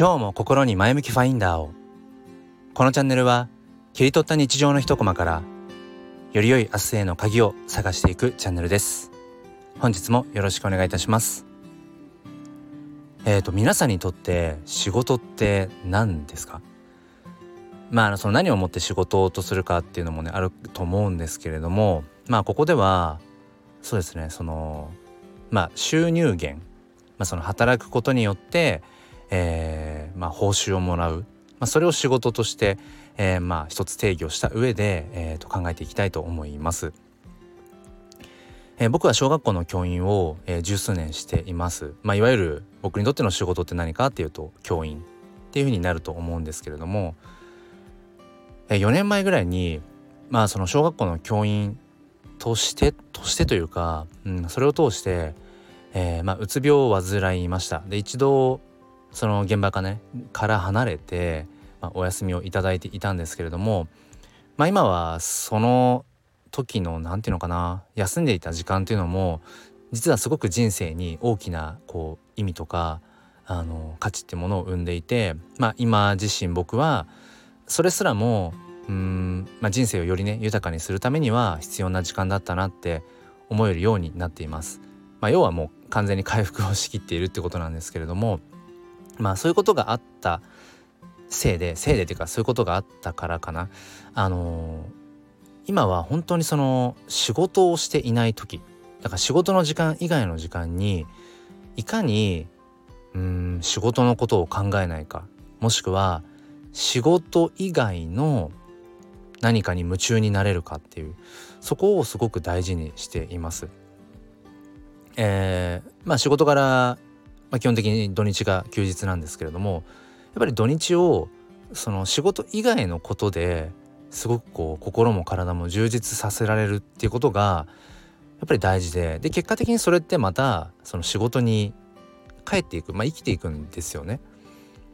今日も心に前向きファインダーを。このチャンネルは切り取った日常の一コマからより良い明日への鍵を探していくチャンネルです。本日もよろしくお願いいたします。えーと皆さんにとって仕事って何ですか？まあその何をもって仕事とするかっていうのもねあると思うんですけれどもまあここではそうですねそのまあ収入源、まあ、その働くことによってえー、まあ、報酬をもらう、まあ、それを仕事として、えー、まあ一つ定義をした上で、えー、と考えていきたいと思います。え、僕は小学校の教員を、え、十数年しています。まあ、いわゆる僕にとっての仕事って何かっていうと教員っていうふうになると思うんですけれども、え、4年前ぐらいにまあその小学校の教員としてとしてというか、うん、それを通して、えー、まあ、うつ病を患いました。で一度その現場かねから離れて、まあ、お休みをいただいていたんですけれども、まあ、今はその時の何て言うのかな休んでいた時間っていうのも実はすごく人生に大きなこう意味とかあの価値ってものを生んでいて、まあ、今自身僕はそれすらもうん、まあ、人生をよりね豊かにするためには必要な時間だったなって思えるようになっています。まあ、要はもう完全に回復をしきっているってことなんですけれどもまあそういうことがあったせいでせいでっていうかそういうことがあったからかなあの、今は本当にその仕事をしていない時だから仕事の時間以外の時間にいかにうん仕事のことを考えないかもしくは仕事以外の何かに夢中になれるかっていうそこをすごく大事にしています。えー、まあ仕事柄まあ、基本的に土日が休日なんですけれどもやっぱり土日をその仕事以外のことですごくこう心も体も充実させられるっていうことがやっぱり大事でで結果的にそれってまたその仕事に帰っていく、まあ、生きていくんですよね。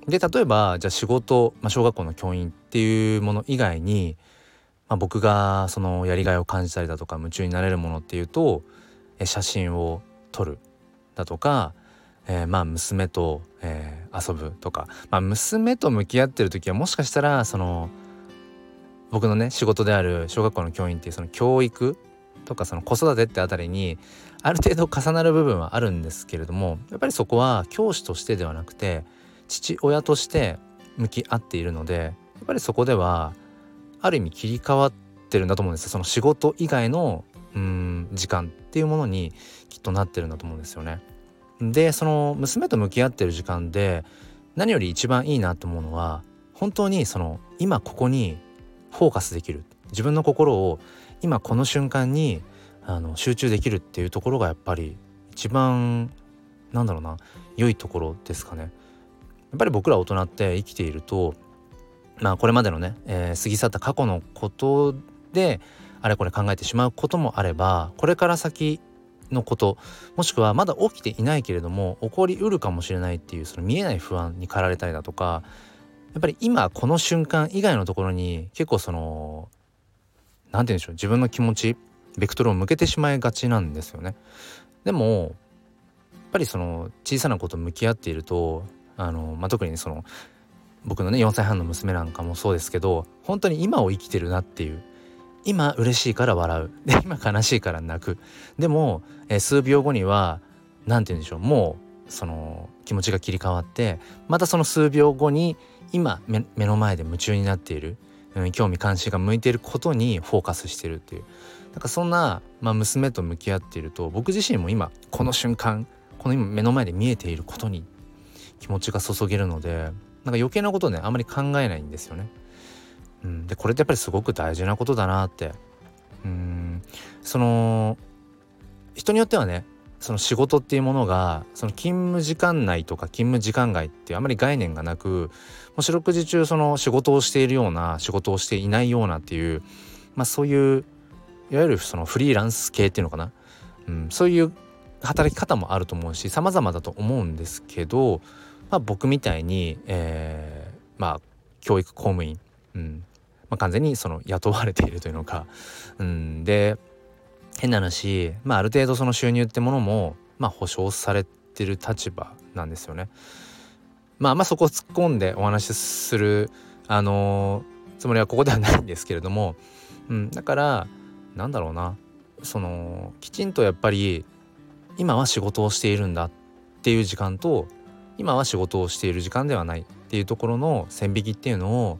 で例えばじゃあ仕事、まあ、小学校の教員っていうもの以外に、まあ、僕がそのやりがいを感じたりだとか夢中になれるものっていうと写真を撮るだとかえー、まあ娘と、えー、遊ぶとか、まあ、娘と向き合ってる時はもしかしたらその僕のね仕事である小学校の教員っていうその教育とかその子育てってあたりにある程度重なる部分はあるんですけれどもやっぱりそこは教師としてではなくて父親として向き合っているのでやっぱりそこではある意味切り替わってるんだと思うんですその仕事以外のうん時間っていうものにきっとなってるんだと思うんですよね。でその娘と向き合ってる時間で何より一番いいなと思うのは本当にその今ここにフォーカスできる自分の心を今この瞬間にあの集中できるっていうところがやっぱり一番なんだろうな良いところですかね。やっぱり僕ら大人って生きているとまあこれまでのね、えー、過ぎ去った過去のことであれこれ考えてしまうこともあればこれから先のこともしくはまだ起きていないけれども起こりうるかもしれないっていうその見えない不安に駆られたりだとかやっぱり今この瞬間以外のところに結構その何て言うんでしょう自分の気持ちベクトルを向けてしまいがちなんですよね。でもやっぱりその小さなこと向き合っているとあの、まあ、特にその僕のね4歳半の娘なんかもそうですけど本当に今を生きてるなっていう今嬉しいから笑う。で今悲しいから泣く。でも、えー、数秒後には何て言うんでしょうもうその気持ちが切り替わってまたその数秒後に今目の前で夢中になっている、うん、興味関心が向いていることにフォーカスしてるっていう。なんかそんな、まあ、娘と向き合っていると僕自身も今この瞬間この今目の前で見えていることに気持ちが注げるのでなんか余計なことねあんまり考えないんですよね。うん、でこれってやっぱりすごく大事なことだなって。うん。その人によってはねその仕事っていうものがその勤務時間内とか勤務時間外ってあまり概念がなくもう四六時中その仕事をしているような仕事をしていないようなっていうまあそういういわゆるそのフリーランス系っていうのかな、うん、そういう働き方もあると思うし様々だと思うんですけど、まあ、僕みたいに、えー、まあ教育公務員うん、まあ、完全にその雇われているというのか、うん、で変な話、まあ、ある程度その収入ってものも、まあ、保証されてる立場なんですよね。まあまあそこを突っ込んでお話しするあのー、つもりはここではないんですけれども、うん、だからなんだろうな。そのきちんとやっぱり今は仕事をしているんだっていう時間と今は仕事をしている時間ではないっていうところの線引きっていうのを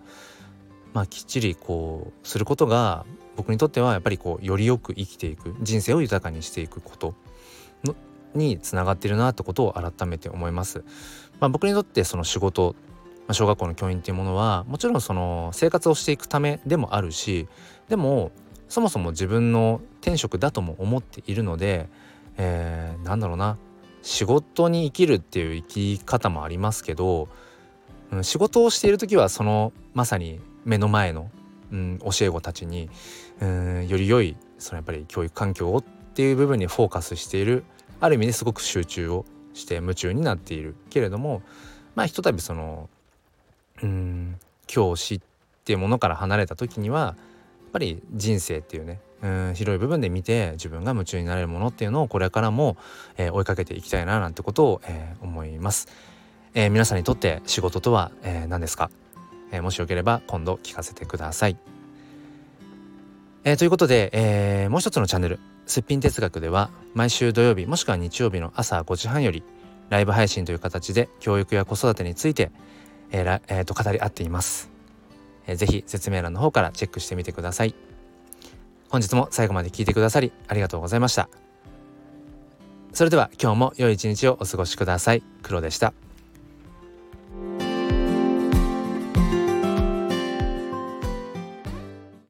まあきっちりこうすることが僕にとってはやっぱりこうよりよく生きていく人生を豊かにしていくことのにつながっているなってことを改めて思います。まあ、僕にとってその仕事、まあ、小学校の教員っていうものはもちろんその生活をしていくためでもあるしでもそもそも自分の天職だとも思っているので、えー、なんだろうな仕事に生きるっていう生き方もありますけど、うん、仕事をしている時はそのまさに目の前の、うん、教え子たちに、うん、より良いそのやっぱり教育環境をっていう部分にフォーカスしているある意味ですごく集中をして夢中になっている。けれどもまあひとたびそのうん教師っていうものから離れた時にはやっぱり人生っていうねうん広い部分で見て自分が夢中になれるものっていうのをこれからも、えー、追いかけていきたいななんてことを、えー、思います、えー、皆さんにとって仕事とは、えー、何ですか、えー、もしよければ今度聞かせてください、えー、ということで、えー、もう一つのチャンネルすっぴん哲学では毎週土曜日もしくは日曜日の朝5時半よりライブ配信という形で教育や子育てについて、えーえー、と語り合っています、えー、ぜひ説明欄の方からチェックしてみてください。本日も最後まで聞いてくださりありがとうございました。それでは今日も良い一日をお過ごしください。黒でした。